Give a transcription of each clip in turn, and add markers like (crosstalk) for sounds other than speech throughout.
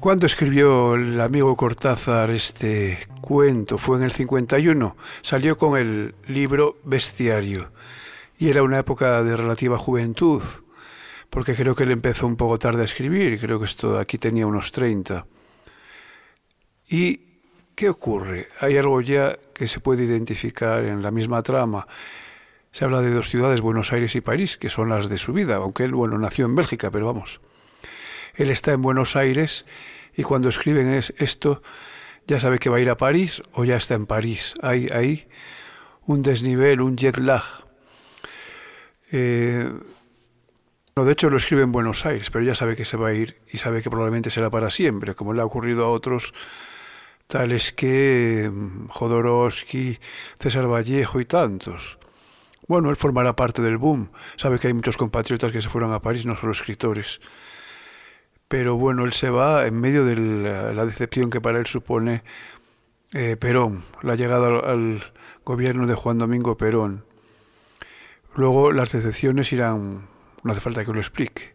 ¿Cuándo escribió el amigo Cortázar este cuento? Fue en el 51. Salió con el libro Bestiario. Y era una época de relativa juventud, porque creo que él empezó un poco tarde a escribir. Creo que esto aquí tenía unos 30. ¿Y qué ocurre? Hay algo ya que se puede identificar en la misma trama. Se habla de dos ciudades, Buenos Aires y París, que son las de su vida, aunque él, bueno, nació en Bélgica, pero vamos. Él está en Buenos Aires y cuando escriben es esto, ya sabe que va a ir a París o ya está en París. Hay ahí un desnivel, un jet lag. Eh, de hecho lo escribe en Buenos Aires, pero ya sabe que se va a ir y sabe que probablemente será para siempre, como le ha ocurrido a otros tales que mm, Jodorowsky, César Vallejo y tantos. Bueno, él formará parte del boom. Sabe que hay muchos compatriotas que se fueron a París, no solo escritores. Pero bueno, él se va en medio de la, decepción que para él supone eh, Perón, la llegada al, gobierno de Juan Domingo Perón. Luego las decepciones irán, no hace falta que lo explique.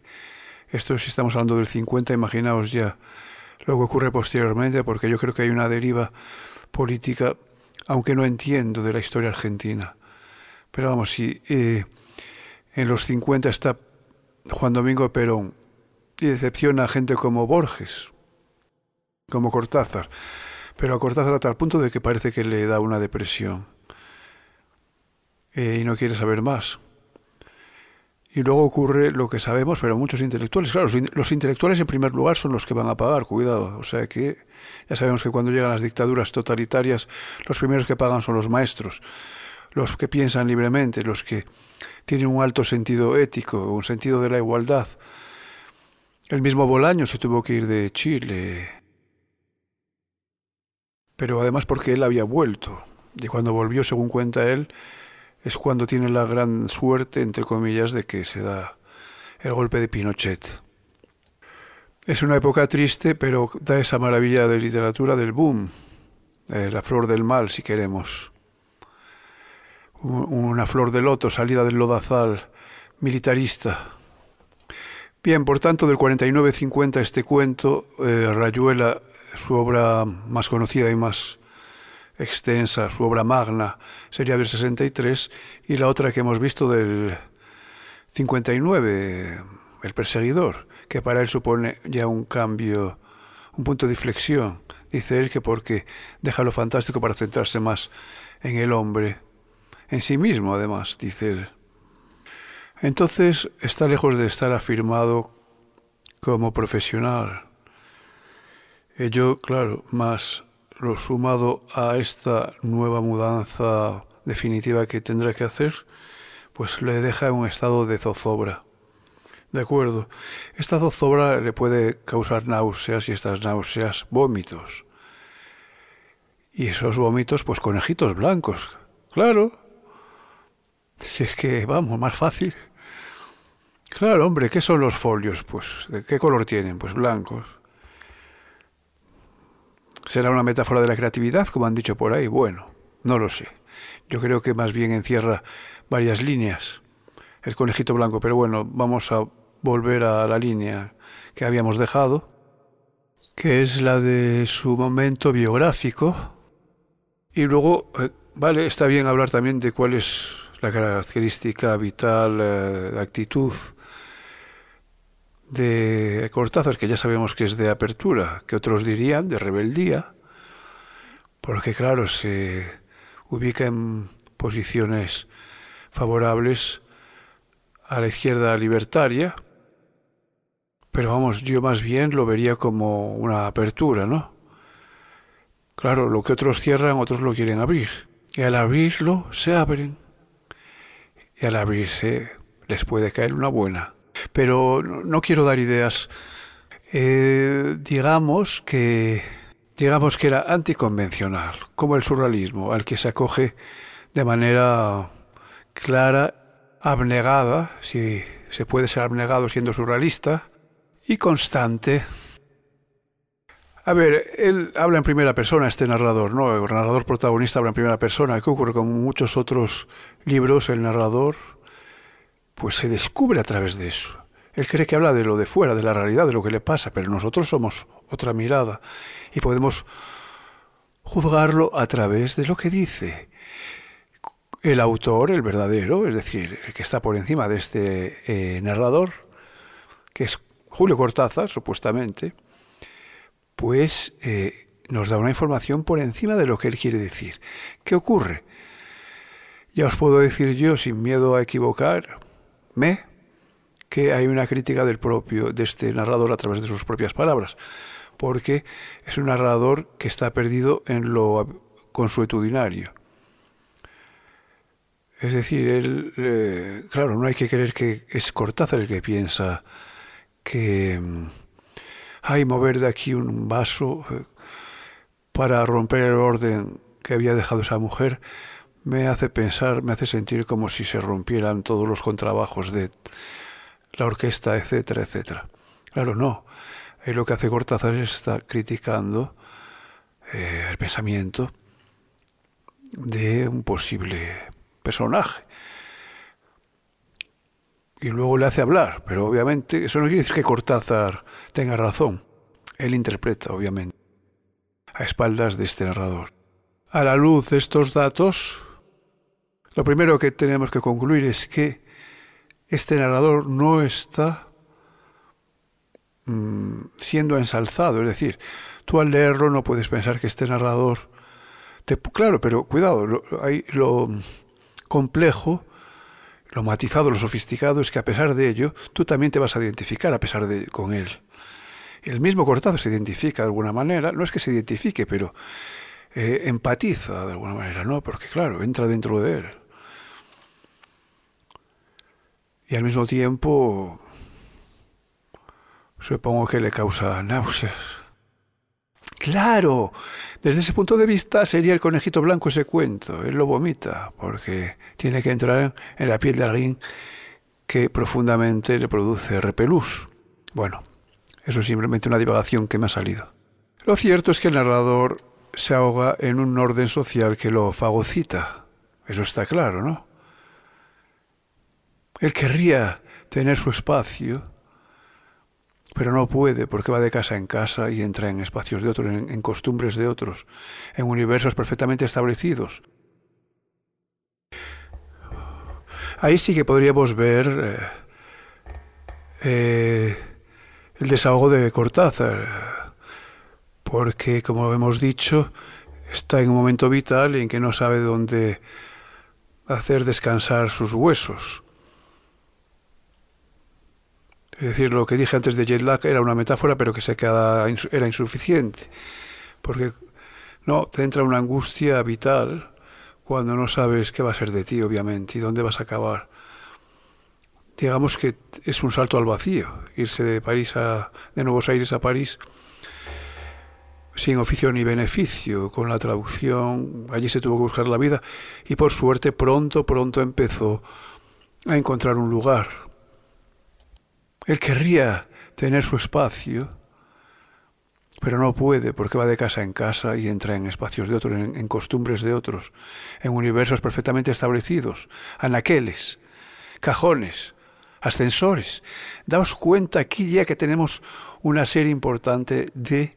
Esto si estamos hablando del 50, imaginaos ya lo que ocurre posteriormente, porque yo creo que hay una deriva política, aunque no entiendo de la historia argentina. Pero vamos, si eh, en los 50 está Juan Domingo Perón y decepciona a gente como Borges, como Cortázar, pero a Cortázar a tal punto de que parece que le da una depresión eh, y no quiere saber más. Y luego ocurre lo que sabemos, pero muchos intelectuales, claro, los intelectuales en primer lugar son los que van a pagar, cuidado. O sea que ya sabemos que cuando llegan las dictaduras totalitarias, los primeros que pagan son los maestros los que piensan libremente, los que tienen un alto sentido ético, un sentido de la igualdad. El mismo Bolaño se tuvo que ir de Chile, pero además porque él había vuelto. Y cuando volvió, según cuenta él, es cuando tiene la gran suerte, entre comillas, de que se da el golpe de Pinochet. Es una época triste, pero da esa maravilla de literatura del boom, la flor del mal, si queremos una flor de loto salida del lodazal militarista. Bien, por tanto, del 49-50 este cuento, eh, Rayuela, su obra más conocida y más extensa, su obra magna, sería del 63, y la otra que hemos visto del 59, El perseguidor, que para él supone ya un cambio, un punto de inflexión. Dice él que porque deja lo fantástico para centrarse más en el hombre en sí mismo, además, dice él. Entonces está lejos de estar afirmado como profesional. Ello, claro, más lo sumado a esta nueva mudanza definitiva que tendrá que hacer, pues le deja en un estado de zozobra. De acuerdo, esta zozobra le puede causar náuseas y estas náuseas vómitos. Y esos vómitos, pues conejitos blancos. Claro, si es que, vamos, más fácil. Claro, hombre, ¿qué son los folios? Pues, ¿de qué color tienen? Pues blancos. ¿Será una metáfora de la creatividad, como han dicho por ahí? Bueno, no lo sé. Yo creo que más bien encierra varias líneas. El conejito blanco, pero bueno, vamos a volver a la línea que habíamos dejado, que es la de su momento biográfico. Y luego, eh, vale, está bien hablar también de cuál es la característica vital, eh, actitud de Cortázar, que ya sabemos que es de apertura, que otros dirían de rebeldía, porque claro, se ubica en posiciones favorables a la izquierda libertaria, pero vamos, yo más bien lo vería como una apertura, ¿no? Claro, lo que otros cierran, otros lo quieren abrir. Y al abrirlo, se abren y al abrirse les puede caer una buena. Pero no quiero dar ideas. Eh, digamos que digamos que era anticonvencional, como el surrealismo, al que se acoge de manera clara, abnegada, si se puede ser abnegado siendo surrealista, y constante. A ver, él habla en primera persona, este narrador, ¿no? El narrador protagonista habla en primera persona. ¿Qué ocurre con muchos otros libros? El narrador, pues se descubre a través de eso. Él cree que habla de lo de fuera, de la realidad, de lo que le pasa, pero nosotros somos otra mirada y podemos juzgarlo a través de lo que dice. El autor, el verdadero, es decir, el que está por encima de este eh, narrador, que es Julio Cortázar, supuestamente, pues eh, nos da una información por encima de lo que él quiere decir. ¿Qué ocurre? Ya os puedo decir yo, sin miedo a equivocarme, que hay una crítica del propio, de este narrador a través de sus propias palabras, porque es un narrador que está perdido en lo consuetudinario. Es decir, él, eh, claro, no hay que creer que es Cortázar el que piensa que mm, hay mover de aquí un vaso eh, para romper el orden que había dejado esa mujer, me hace pensar, me hace sentir como si se rompieran todos los contrabajos de la orquesta, etcétera, etcétera. Claro, no. Ahí lo que hace Cortázar es está criticando eh, el pensamiento de un posible personaje. Y luego le hace hablar, pero obviamente eso no quiere decir que Cortázar tenga razón. Él interpreta, obviamente a espaldas de este narrador. A la luz de estos datos, lo primero que tenemos que concluir es que este narrador no está mm, siendo ensalzado, es decir, tú al leerlo no puedes pensar que este narrador, te, claro, pero cuidado, lo, hay lo complejo, lo matizado, lo sofisticado es que a pesar de ello, tú también te vas a identificar a pesar de con él. El mismo Cortázar se identifica de alguna manera, no es que se identifique, pero eh, empatiza de alguna manera, ¿no? Porque claro, entra dentro de él. Y al mismo tiempo, supongo que le causa náuseas. Claro, desde ese punto de vista sería el conejito blanco ese cuento. Él lo vomita porque tiene que entrar en la piel de alguien que profundamente le produce repelús. Bueno, eso es simplemente una divagación que me ha salido. Lo cierto es que el narrador se ahoga en un orden social que lo fagocita. Eso está claro, ¿no? Él querría tener su espacio, pero no puede porque va de casa en casa y entra en espacios de otros, en, costumbres de otros, en universos perfectamente establecidos. Ahí sí que podríamos ver eh, eh, el desahogo de Cortázar, porque, como hemos dicho, está en un momento vital en que no sabe dónde hacer descansar sus huesos. Es decir, lo que dije antes de jet era una metáfora, pero que se queda, era insuficiente, porque no te entra una angustia vital cuando no sabes qué va a ser de ti, obviamente, y dónde vas a acabar digamos que es un salto al vacío, irse de París a, de Nuevos Aires a París sin oficio ni beneficio, con la traducción, allí se tuvo que buscar la vida y por suerte pronto, pronto empezó a encontrar un lugar. Él querría tener su espacio, pero no puede porque va de casa en casa y entra en espacios de otros, en, costumbres de otros, en universos perfectamente establecidos, anaqueles, cajones, ascensores. Daos cuenta aquí ya que tenemos una serie importante de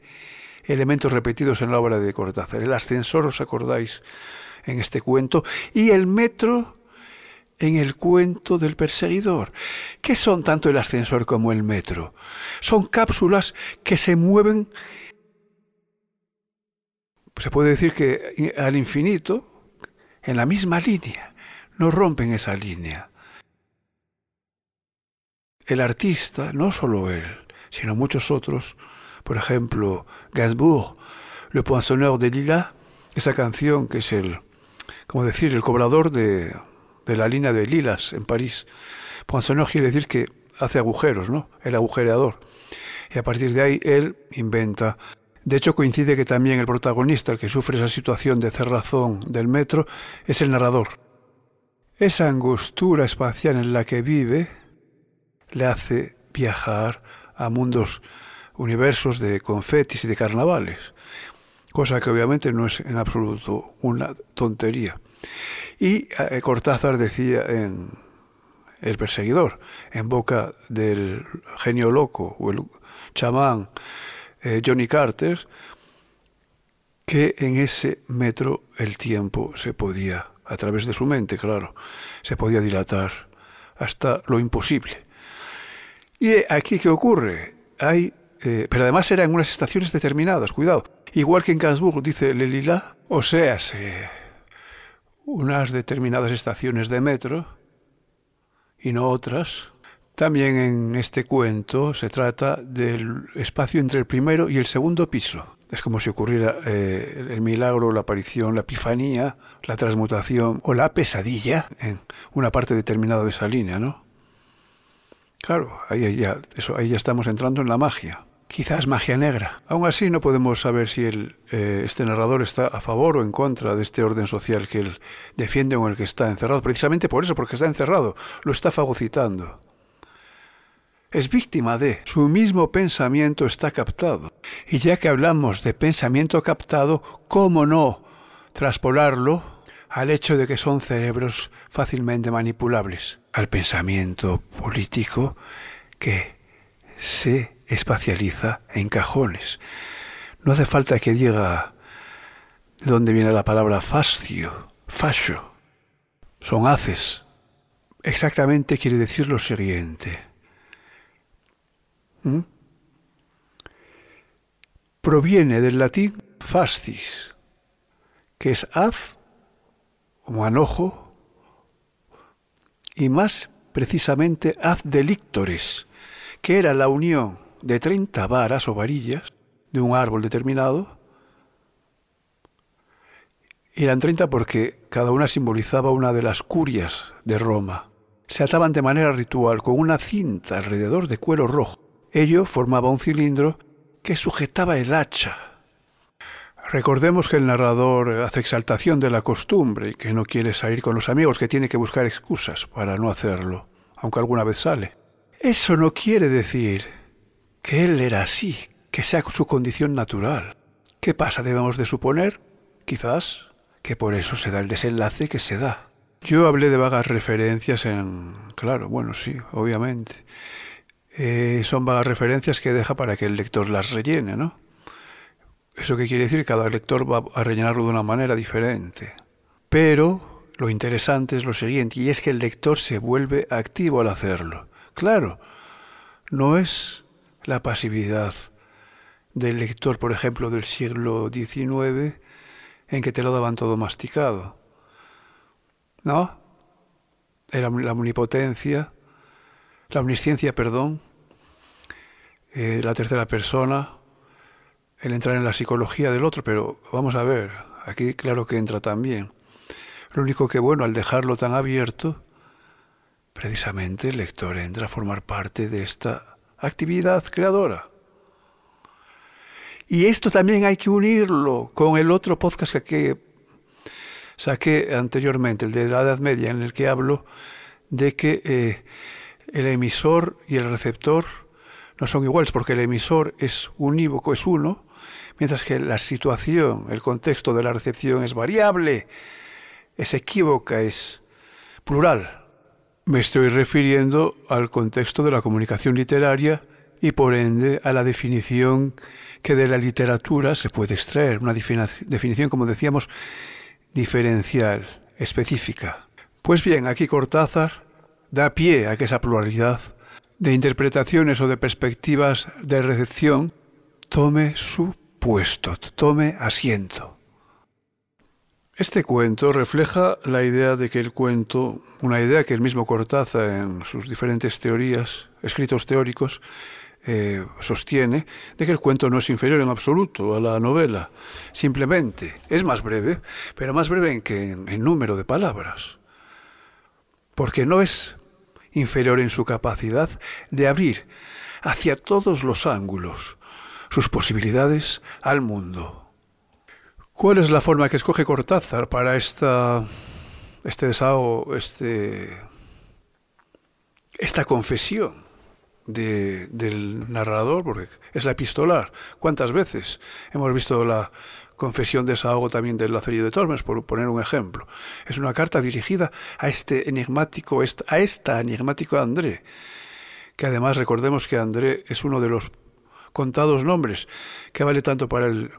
elementos repetidos en la obra de Cortázar. El ascensor, ¿os acordáis? En este cuento. Y el metro en el cuento del perseguidor. ¿Qué son tanto el ascensor como el metro? Son cápsulas que se mueven, se puede decir que al infinito, en la misma línea. No rompen esa línea el artista, no solo él, sino muchos otros, por ejemplo, Gainsbourg, Le Poinçonneur de Lilas, esa canción que es el, como decir, el cobrador de, de la línea de lilas en París. Poinçonneur quiere decir que hace agujeros, ¿no? El agujereador. Y a partir de ahí él inventa. De hecho, coincide que también el protagonista, el que sufre esa situación de cerrazón del metro, es el narrador. Esa angostura espacial en la que vive, le hace viajar a mundos, universos de confetis y de carnavales, cosa que obviamente no es en absoluto una tontería. Y eh, Cortázar decía en, el perseguidor, en boca del genio loco o el chamán eh, Johnny Carter, que en ese metro el tiempo se podía, a través de su mente, claro, se podía dilatar hasta lo imposible. ¿Y aquí qué ocurre? Eh, pero además era en unas estaciones determinadas, cuidado. Igual que en Gainsbourg dice Lelila, o sea, unas determinadas estaciones de metro y no otras. También en este cuento se trata del espacio entre el primero y el segundo piso. Es como si ocurriera eh, el milagro, la aparición, la epifanía, la transmutación o la pesadilla en una parte determinada de esa línea, ¿no? Claro, ahí ya, eso, ahí ya estamos entrando en la magia. Quizás magia negra. Aún así no podemos saber si eh, este narrador está a favor o en contra de este orden social que él defiende o en el que está encerrado. Precisamente por eso, porque está encerrado, lo está fagocitando es víctima de. Su mismo pensamiento está captado. Y ya que hablamos de pensamiento captado, ¿cómo no traspolarlo al hecho de que son cerebros fácilmente manipulables? Al pensamiento político que se espacializa en cajones. No hace falta que diga de dónde viene la palabra fascio, fascio. Son haces. Exactamente quiere decir lo siguiente ¿Mm? proviene del latín fascis, que es haz o manojo, y más precisamente haz delictores, que era la unión de 30 varas o varillas de un árbol determinado. Eran 30 porque cada una simbolizaba una de las curias de Roma. Se ataban de manera ritual con una cinta alrededor de cuero rojo Ello formaba un cilindro que sujetaba el hacha. Recordemos que el narrador hace exaltación de la costumbre y que no quiere salir con los amigos, que tiene que buscar excusas para no hacerlo, aunque alguna vez sale. Eso no quiere decir que él era así, que sea su condición natural. ¿Qué pasa? Debemos de suponer, quizás, que por eso se da el desenlace que se da. Yo hablé de vagas referencias en... Claro, bueno, sí, obviamente. Eh, son vagas referencias que deja para que el lector las rellene, ¿no? ¿Eso qué quiere decir? Cada lector va a rellenarlo de una manera diferente. Pero lo interesante es lo siguiente, y es que el lector se vuelve activo al hacerlo. Claro, no es la pasividad del lector, por ejemplo, del siglo XIX, en que te lo daban todo masticado. ¿No? Era la omnipotencia la omnisciencia, perdón, eh, la tercera persona, el entrar en la psicología del otro, pero vamos a ver, aquí claro que entra también. Lo único que bueno, al dejarlo tan abierto, precisamente el lector entra a formar parte de esta actividad creadora. Y esto también hay que unirlo con el otro podcast que saqué anteriormente, el de la Edad Media, en el que hablo de que eh, el emisor y el receptor no son iguales porque el emisor es unívoco, es uno, mientras que la situación, el contexto de la recepción es variable, es equívoca, es plural. Me estoy refiriendo al contexto de la comunicación literaria y por ende a la definición que de la literatura se puede extraer, una definición, como decíamos, diferencial, específica. Pues bien, aquí Cortázar da pie a que esa pluralidad de interpretaciones o de perspectivas de recepción tome su puesto, tome asiento. Este cuento refleja la idea de que el cuento, una idea que el mismo Cortázar en sus diferentes teorías, escritos teóricos, eh, sostiene, de que el cuento no es inferior en absoluto a la novela. Simplemente es más breve, pero más breve que en número de palabras. Porque no es inferior en su capacidad de abrir hacia todos los ángulos sus posibilidades al mundo. ¿Cuál es la forma que escoge Cortázar para esta, este desahogo, este, esta confesión del narrador? Porque es la epistolar. ¿Cuántas veces hemos visto la Confesión desahogo también del Lazarillo de Tormes, por poner un ejemplo. Es una carta dirigida a este enigmático, a esta enigmático André, que además recordemos que André es uno de los contados nombres que vale tanto para el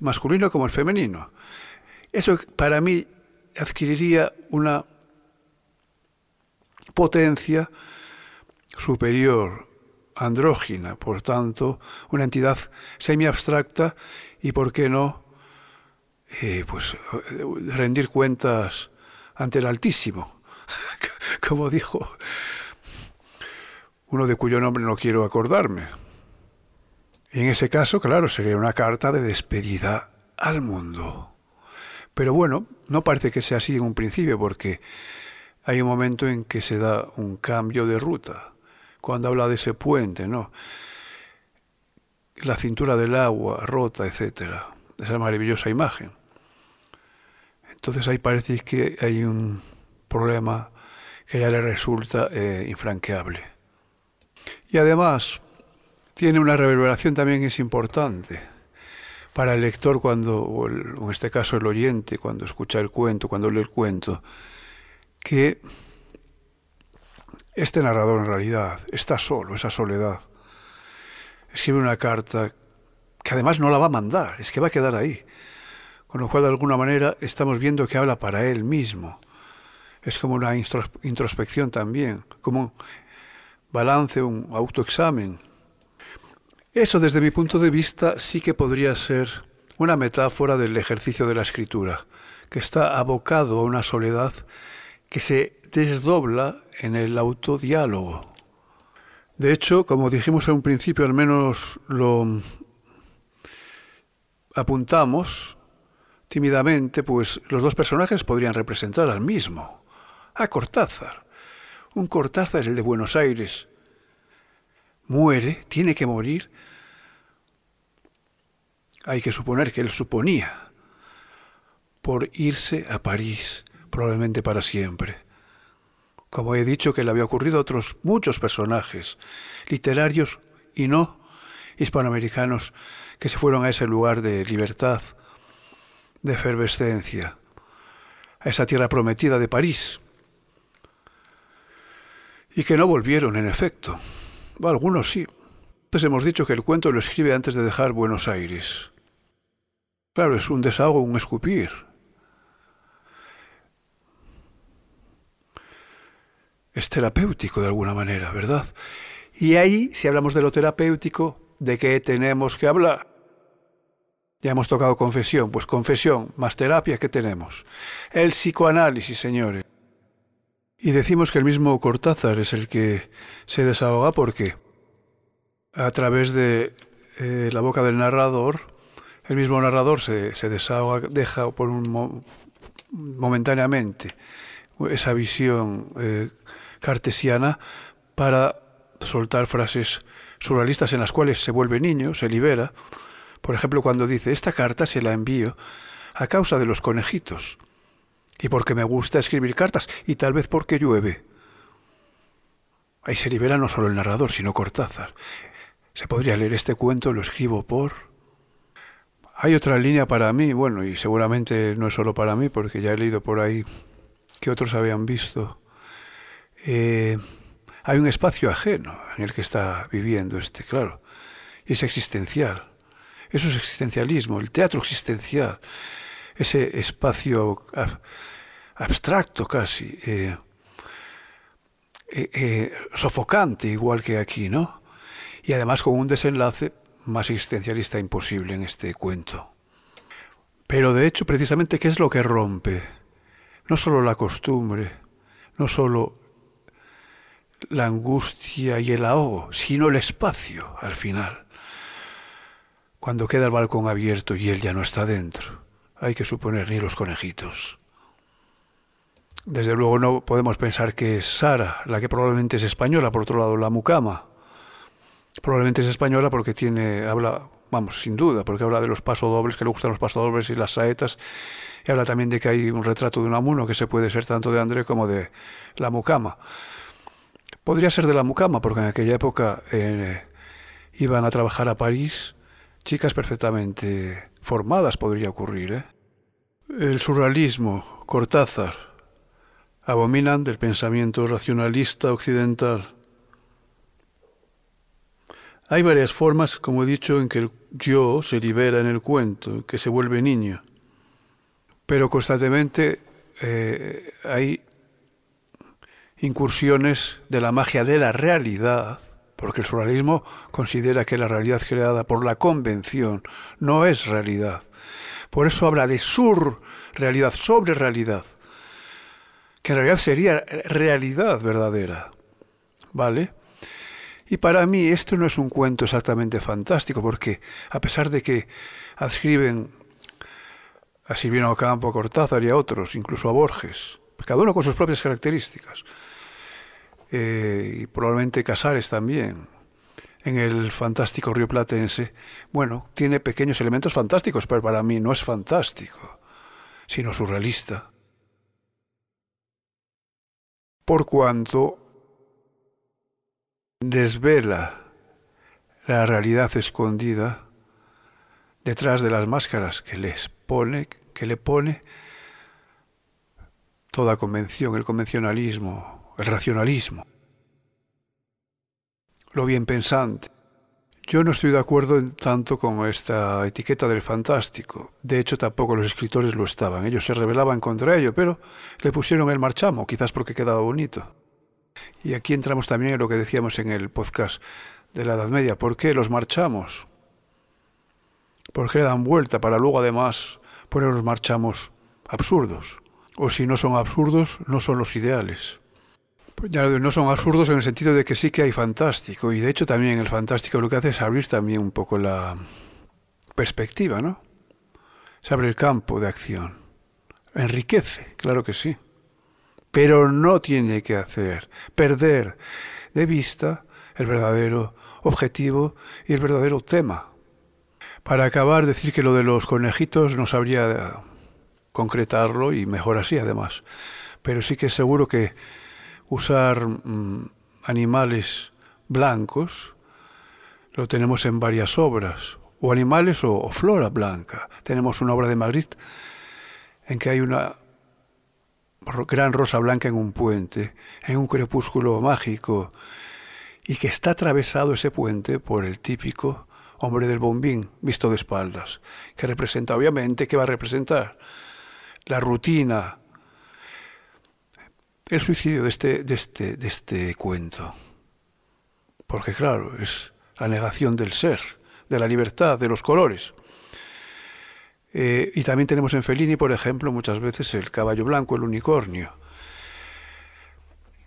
masculino como el femenino. Eso para mí adquiriría una potencia superior, andrógina, por tanto, una entidad semi-abstracta y, ¿por qué no?, eh, pues rendir cuentas ante el Altísimo, (laughs) como dijo uno de cuyo nombre no quiero acordarme. En ese caso, claro, sería una carta de despedida al mundo. Pero bueno, no parece que sea así en un principio, porque hay un momento en que se da un cambio de ruta. Cuando habla de ese puente, ¿no? La cintura del agua rota, etcétera. Esa maravillosa imagen. Entonces ahí parece que hay un problema que ya le resulta eh, infranqueable. Y además, tiene una reverberación también es importante para el lector cuando, o en este caso el oyente, cuando escucha el cuento, cuando lee el cuento, que este narrador en realidad está solo, esa soledad. Escribe una carta que además no la va a mandar, es que va a quedar ahí. Con lo cual, de alguna manera, estamos viendo que habla para él mismo. Es como una introspección también, como un balance, un autoexamen eso desde mi punto de vista sí que podría ser una metáfora del ejercicio de la escritura, que está abocado a una soledad que se desdobla en el autodiálogo. De hecho, como dijimos en un principio, al menos lo apuntamos tímidamente, pues los dos personajes podrían representar al mismo, a Cortázar. Un Cortázar es el de Buenos Aires. Muere, tiene que morir hay que suponer que él suponía, por irse a París, probablemente para siempre. Como he dicho que le había ocurrido a otros muchos personajes, literarios y no hispanoamericanos, que se fueron a ese lugar de libertad, de efervescencia, a esa tierra prometida de París, y que no volvieron, en efecto. Algunos sí. Entonces hemos dicho que el cuento lo escribe antes de dejar Buenos Aires. Claro, es un desahogo, un escupir. Es terapéutico de alguna manera, ¿verdad? Y ahí, si hablamos de lo terapéutico, ¿de qué tenemos que hablar? Ya hemos tocado confesión, pues confesión más terapia, ¿qué tenemos? El psicoanálisis, señores. Y decimos que el mismo Cortázar es el que se desahoga porque a través de eh, la boca del narrador el mismo narrador se, se desahoga, deja por un momentáneamente esa visión eh, cartesiana para soltar frases surrealistas en las cuales se vuelve niño, se libera. Por ejemplo, cuando dice, esta carta se la envío a causa de los conejitos y porque me gusta escribir cartas y tal vez porque llueve. Ahí se libera no solo el narrador, sino Cortázar. Se podría leer este cuento, lo escribo por hay otra línea para mí, bueno, y seguramente no es solo para mí, porque ya he leído por ahí que otros habían visto. Eh, hay un espacio ajeno en el que está viviendo este, claro, y es existencial. Eso es existencialismo, el teatro existencial, ese espacio abstracto casi, eh, eh, sofocante igual que aquí, ¿no? Y además con un desenlace más existencialista imposible en este cuento. Pero de hecho, precisamente, ¿qué es lo que rompe? No solo la costumbre, no solo la angustia y el ahogo, sino el espacio al final. Cuando queda el balcón abierto y él ya no está dentro, hay que suponer ni los conejitos. Desde luego no podemos pensar que es Sara, la que probablemente es española, por otro lado la mucama, Probablemente es española porque tiene, habla, vamos, sin duda, porque habla de los pasodobles, que le gustan los pasodobles y las saetas, y habla también de que hay un retrato de un amuno que se puede ser tanto de André como de la mucama. Podría ser de la mucama, porque en aquella época eh, iban a trabajar a París chicas perfectamente formadas podría ocurrir. ¿eh? El surrealismo, Cortázar, abominan del pensamiento racionalista occidental. Hay varias formas, como he dicho, en que el yo se libera en el cuento, que se vuelve niño, pero constantemente eh, hay incursiones de la magia de la realidad, porque el surrealismo considera que la realidad creada por la convención no es realidad. Por eso habla de surrealidad, sobre realidad, que en realidad sería realidad verdadera. ¿Vale? Y para mí esto no es un cuento exactamente fantástico, porque a pesar de que adscriben a Silvino Campo, a Cortázar y a otros, incluso a Borges, cada uno con sus propias características, eh, y probablemente Casares también, en el fantástico Río Platense, bueno, tiene pequeños elementos fantásticos, pero para mí no es fantástico, sino surrealista. Por cuanto desvela la realidad escondida detrás de las máscaras que les pone, que le pone toda convención, el convencionalismo, el racionalismo, lo bien pensante. Yo no estoy de acuerdo en tanto con esta etiqueta del fantástico. De hecho, tampoco los escritores lo estaban. Ellos se rebelaban contra ello, pero le pusieron el marchamo, quizás porque quedaba bonito. Y aquí entramos también en lo que decíamos en el podcast de la Edad Media. ¿Por qué los marchamos? ¿Por qué dan vuelta para luego además poner los marchamos absurdos? O si no son absurdos, no son los ideales. No son absurdos en el sentido de que sí que hay fantástico. Y de hecho también el fantástico lo que hace es abrir también un poco la perspectiva, ¿no? Se abre el campo de acción. Enriquece, claro que sí pero no tiene que hacer perder de vista el verdadero objetivo y el verdadero tema. Para acabar, decir que lo de los conejitos no sabría concretarlo y mejor así además, pero sí que seguro que usar mm, animales blancos lo tenemos en varias obras, o animales o, o flora blanca. Tenemos una obra de Madrid en que hay una gran rosa blanca en un puente, en un crepúsculo mágico, y que está atravesado ese puente por el típico hombre del bombín, visto de espaldas, que representa, obviamente, ¿qué va a representar? La rutina, el suicidio de este, de este, de este cuento. Porque claro, es la negación del ser, de la libertad, de los colores. Eh, y también tenemos en Fellini, por ejemplo, muchas veces el caballo blanco, el unicornio,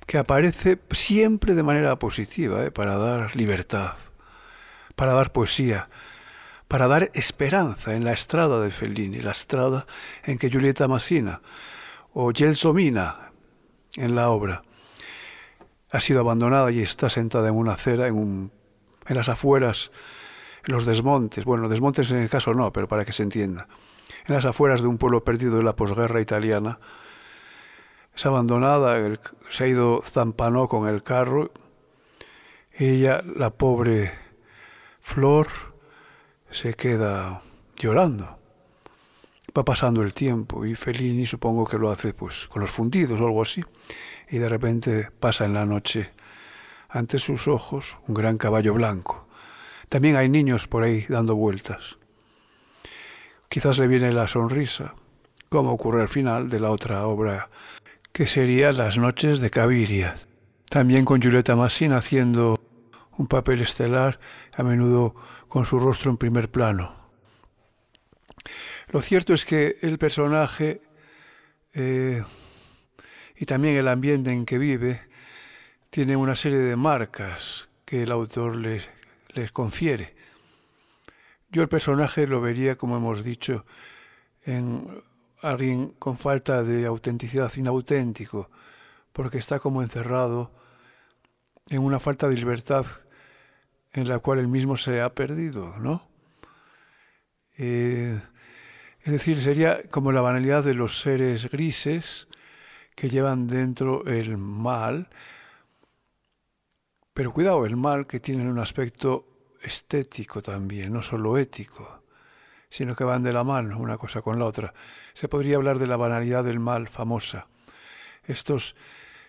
que aparece siempre de manera positiva, eh, para dar libertad, para dar poesía, para dar esperanza en la estrada de Fellini, la estrada en que Giulietta Massina o Gelsomina en la obra. Ha sido abandonada y está sentada en una acera, en, un, en las afueras los desmontes, bueno, desmontes en el caso no, pero para que se entienda, en las afueras de un pueblo perdido de la posguerra italiana, es abandonada, se ha ido Zampanó con el carro, ella, la pobre Flor, se queda llorando. Va pasando el tiempo y Fellini supongo que lo hace pues con los fundidos o algo así. Y de repente pasa en la noche ante sus ojos un gran caballo blanco también hay niños por ahí dando vueltas. Quizás le viene la sonrisa, como ocurre al final de la otra obra, que sería Las noches de Caviria. También con Julieta Massin haciendo un papel estelar, a menudo con su rostro en primer plano. Lo cierto es que el personaje eh, y también el ambiente en que vive tiene una serie de marcas que el autor le les confiere. Yo el personaje lo vería, como hemos dicho, en alguien con falta de autenticidad, inauténtico, porque está como encerrado en una falta de libertad en la cual él mismo se ha perdido, ¿no? Eh, es decir, sería como la banalidad de los seres grises que llevan dentro el mal, pero cuidado, el mal que tiene un aspecto estético también, no solo ético. sino que van de la mano una cosa con la otra. Se podría hablar de la banalidad del mal famosa. Estos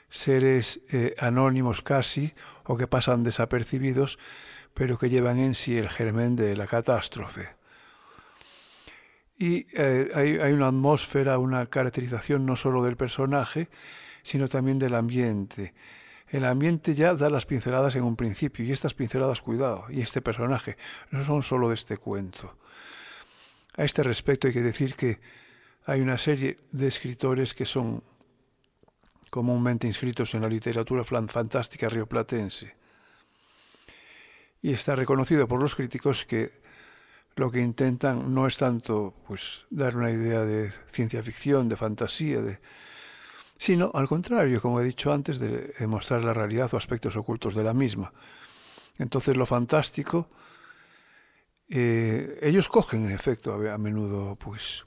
seres eh, anónimos casi, o que pasan desapercibidos, pero que llevan en sí el germen de la catástrofe. Y eh, hay, hay, una atmósfera, una caracterización no solo del personaje, sino también del ambiente. El ambiente ya da las pinceladas en un principio, y estas pinceladas, cuidado, y este personaje, no son solo de este cuento. A este respecto hay que decir que hay una serie de escritores que son comúnmente inscritos en la literatura fantástica rioplatense. Y está reconocido por los críticos que lo que intentan no es tanto pues dar una idea de ciencia ficción, de fantasía, sino al contrario, como he dicho antes, de mostrar la realidad o aspectos ocultos de la misma. Entonces lo fantástico, eh, ellos cogen en efecto a, menudo pues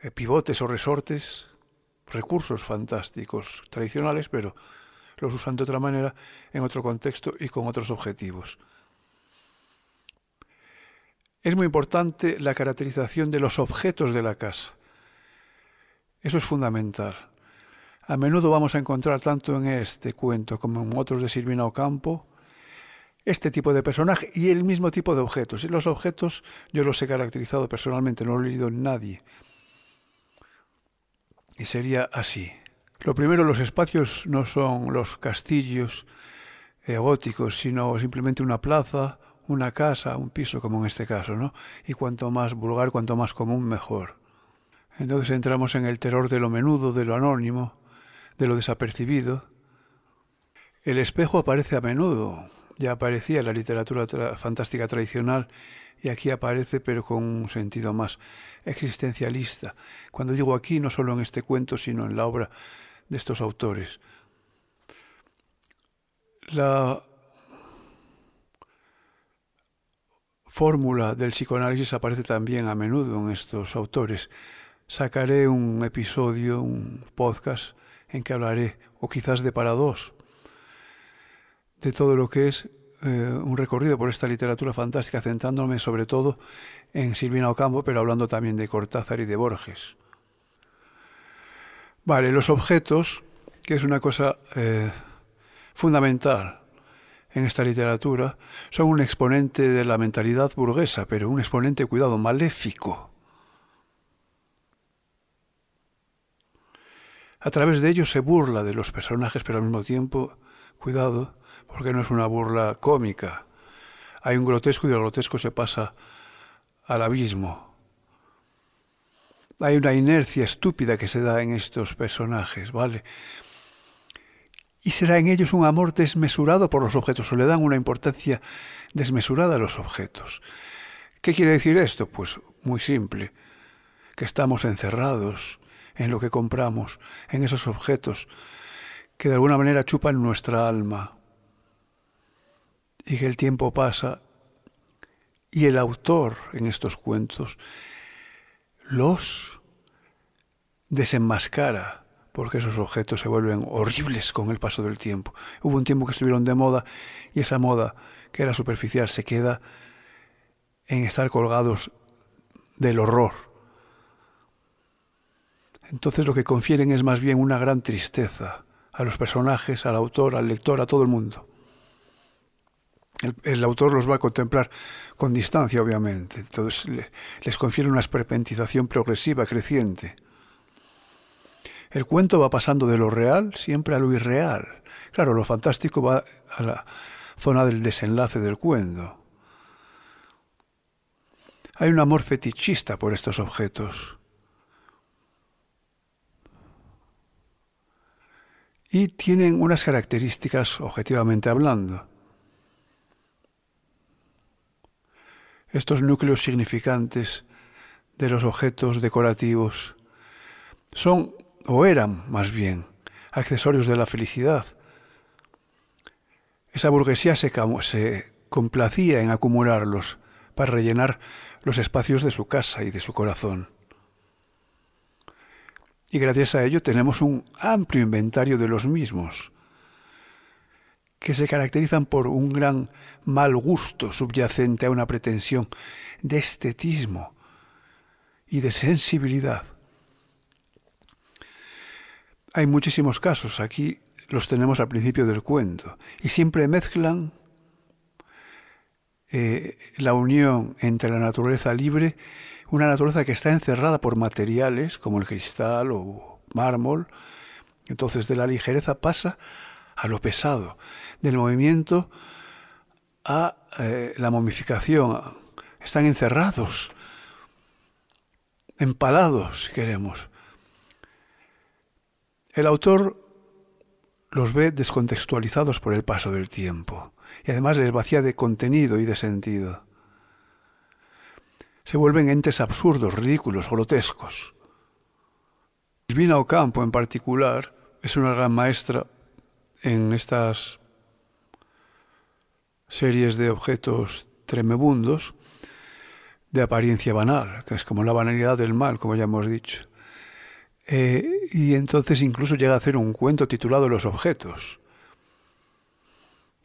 eh, pivotes o resortes, recursos fantásticos tradicionales, pero los usan de otra manera, en otro contexto y con otros objetivos. Es muy importante la caracterización de los objetos de la casa. Eso es fundamental. A menudo vamos a encontrar tanto en este cuento como en otros de Silvina Ocampo este tipo de personaje y el mismo tipo de objetos. Y los objetos yo los he caracterizado personalmente, no lo he leído en nadie. Y sería así. Lo primero, los espacios no son los castillos eh, góticos, sino simplemente una plaza, una casa, un piso, como en este caso, ¿no? Y cuanto más vulgar, cuanto más común, mejor. Entonces entramos en el terror de lo menudo, de lo anónimo, de lo desapercibido. El espejo aparece a menudo, ya aparecía en la literatura fantástica tradicional y aquí aparece pero con un sentido más existencialista. Cuando digo aquí, no solo en este cuento, sino en la obra de estos autores. La fórmula del psicoanálisis aparece también a menudo en estos autores. Sacaré un episodio, un podcast, en que hablaré, o quizás de para dos, de todo lo que es eh, un recorrido por esta literatura fantástica, centrándome sobre todo en Silvina Ocampo, pero hablando también de Cortázar y de Borges. Vale, los objetos, que es una cosa eh, fundamental en esta literatura son un exponente de la mentalidad burguesa, pero un exponente, cuidado, maléfico. A través de ellos se burla de los personajes, pero al mismo tiempo, cuidado, porque no es una burla cómica. Hay un grotesco y el grotesco se pasa al abismo. Hay una inercia estúpida que se da en estos personajes, ¿vale? Y será en ellos un amor desmesurado por los objetos o le dan una importancia desmesurada a los objetos. ¿Qué quiere decir esto? Pues muy simple, que estamos encerrados en lo que compramos, en esos objetos que de alguna manera chupan nuestra alma y que el tiempo pasa y el autor en estos cuentos los desenmascara porque esos objetos se vuelven horribles con el paso del tiempo. Hubo un tiempo que estuvieron de moda y esa moda, que era superficial, se queda en estar colgados del horror. Entonces lo que confieren es más bien una gran tristeza a los personajes, al autor, al lector, a todo el mundo. El, autor los va a contemplar con distancia, obviamente. Entonces les confiere una esperpentización progresiva, creciente. El cuento va pasando de lo real siempre a lo irreal. Claro, lo fantástico va a la zona del desenlace del cuento. Hay un amor fetichista por estos objetos. Y tienen unas características objetivamente hablando. Estos núcleos significantes de los objetos decorativos son o eran más bien accesorios de la felicidad. Esa burguesía se, se complacía en acumularlos para rellenar los espacios de su casa y de su corazón. Y gracias a ello tenemos un amplio inventario de los mismos, que se caracterizan por un gran mal gusto subyacente a una pretensión de estetismo y de sensibilidad. Hay muchísimos casos, aquí los tenemos al principio del cuento, y siempre mezclan eh, la unión entre la naturaleza libre, una naturaleza que está encerrada por materiales como el cristal o mármol, entonces de la ligereza pasa a lo pesado, del movimiento a eh, la momificación. Están encerrados, empalados, si queremos. El autor los ve descontextualizados por el paso del tiempo y además les vacía de contenido y de sentido. Se vuelven entes absurdos, ridículos, grotescos. Silvina Ocampo, en particular, es una gran maestra en estas series de objetos tremebundos de apariencia banal, que es como la banalidad del mal, como ya hemos dicho. Eh, y entonces incluso llega a hacer un cuento titulado Los objetos.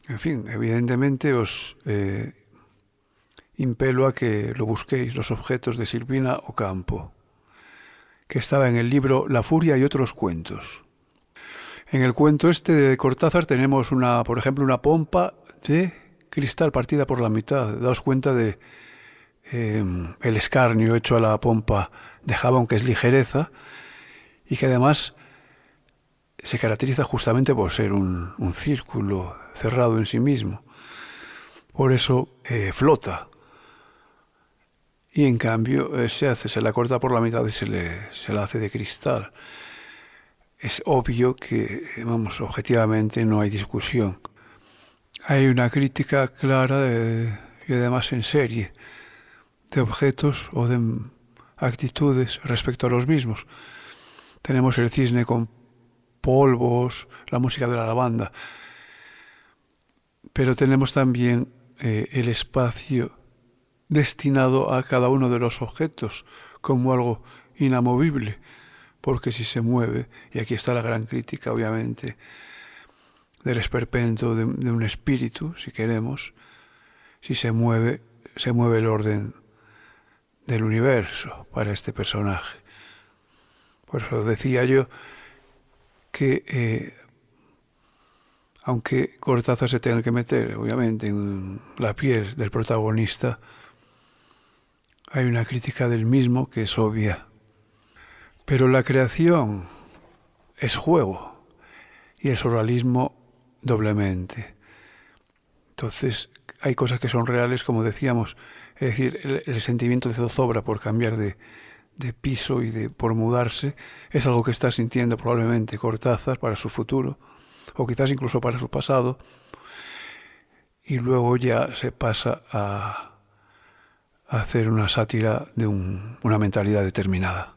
En fin, evidentemente os eh, impelo a que lo busquéis, Los objetos de Silvina Ocampo, que estaba en el libro La furia y otros cuentos. En el cuento este de Cortázar tenemos una, por ejemplo, una pompa de cristal partida por la mitad. Daos cuenta de em, el escarnio hecho a la pompa de jabón, que es ligereza, y que además se caracteriza justamente por ser un, círculo cerrado en sí mismo. Por eso eh, flota. Y en cambio eh, se hace, se la corta por la mitad y se, le, se la hace de cristal. Es obvio que, vamos, objetivamente no hay discusión. Hay una crítica clara y además en serie de objetos o de actitudes respecto a los mismos. Tenemos el cisne con polvos, la música de la lavanda, pero tenemos también eh, el espacio destinado a cada uno de los objetos como algo inamovible, porque si se mueve, y aquí está la gran crítica obviamente del esperpento de, de un espíritu, si queremos, si se mueve, se mueve el orden del universo para este personaje. Por eso decía yo que eh, aunque Cortázar se tenga que meter, obviamente, en la piel del protagonista, hay una crítica del mismo que es obvia. Pero la creación es juego y el surrealismo doblemente. Entonces, hay cosas que son reales, como decíamos, es decir, el, el sentimiento de zozobra por cambiar de, de piso y de por mudarse es algo que está sintiendo probablemente Cortázar para su futuro o quizás incluso para su pasado y luego ya se pasa a, hacer una sátira de una mentalidad determinada.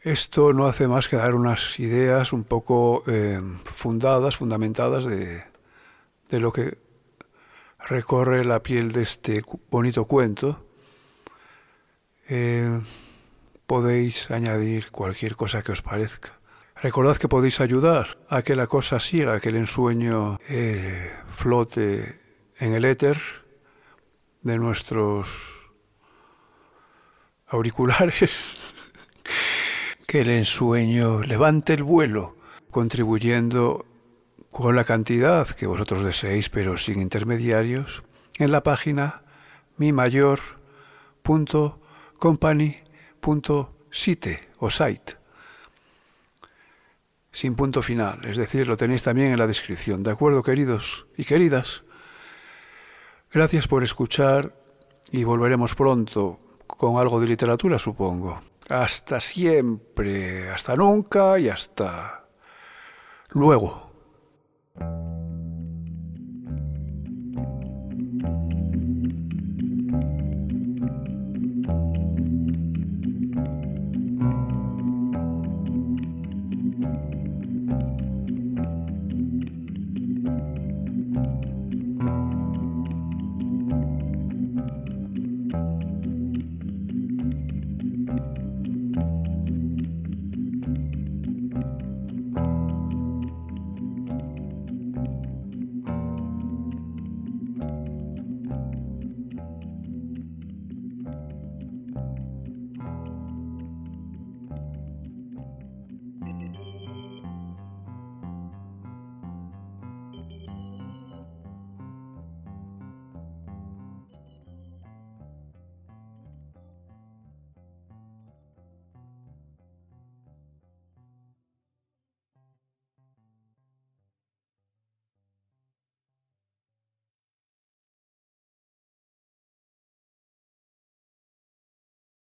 Esto no hace más que dar unas ideas un poco eh, fundadas, fundamentadas de, de lo que recorre la piel de este bonito cuento. Eh, podéis añadir cualquier cosa que os parezca. Recordad que podéis ayudar a que la cosa siga, que el ensueño eh, flote en el éter de nuestros auriculares, (laughs) que el ensueño levante el vuelo, contribuyendo con la cantidad que vosotros deseéis, pero sin intermediarios, en la página mimayor.company punto site o site, sin punto final, es decir, lo tenéis también en la descripción. ¿De acuerdo, queridos y queridas? Gracias por escuchar y volveremos pronto con algo de literatura, supongo. Hasta siempre, hasta nunca y hasta luego.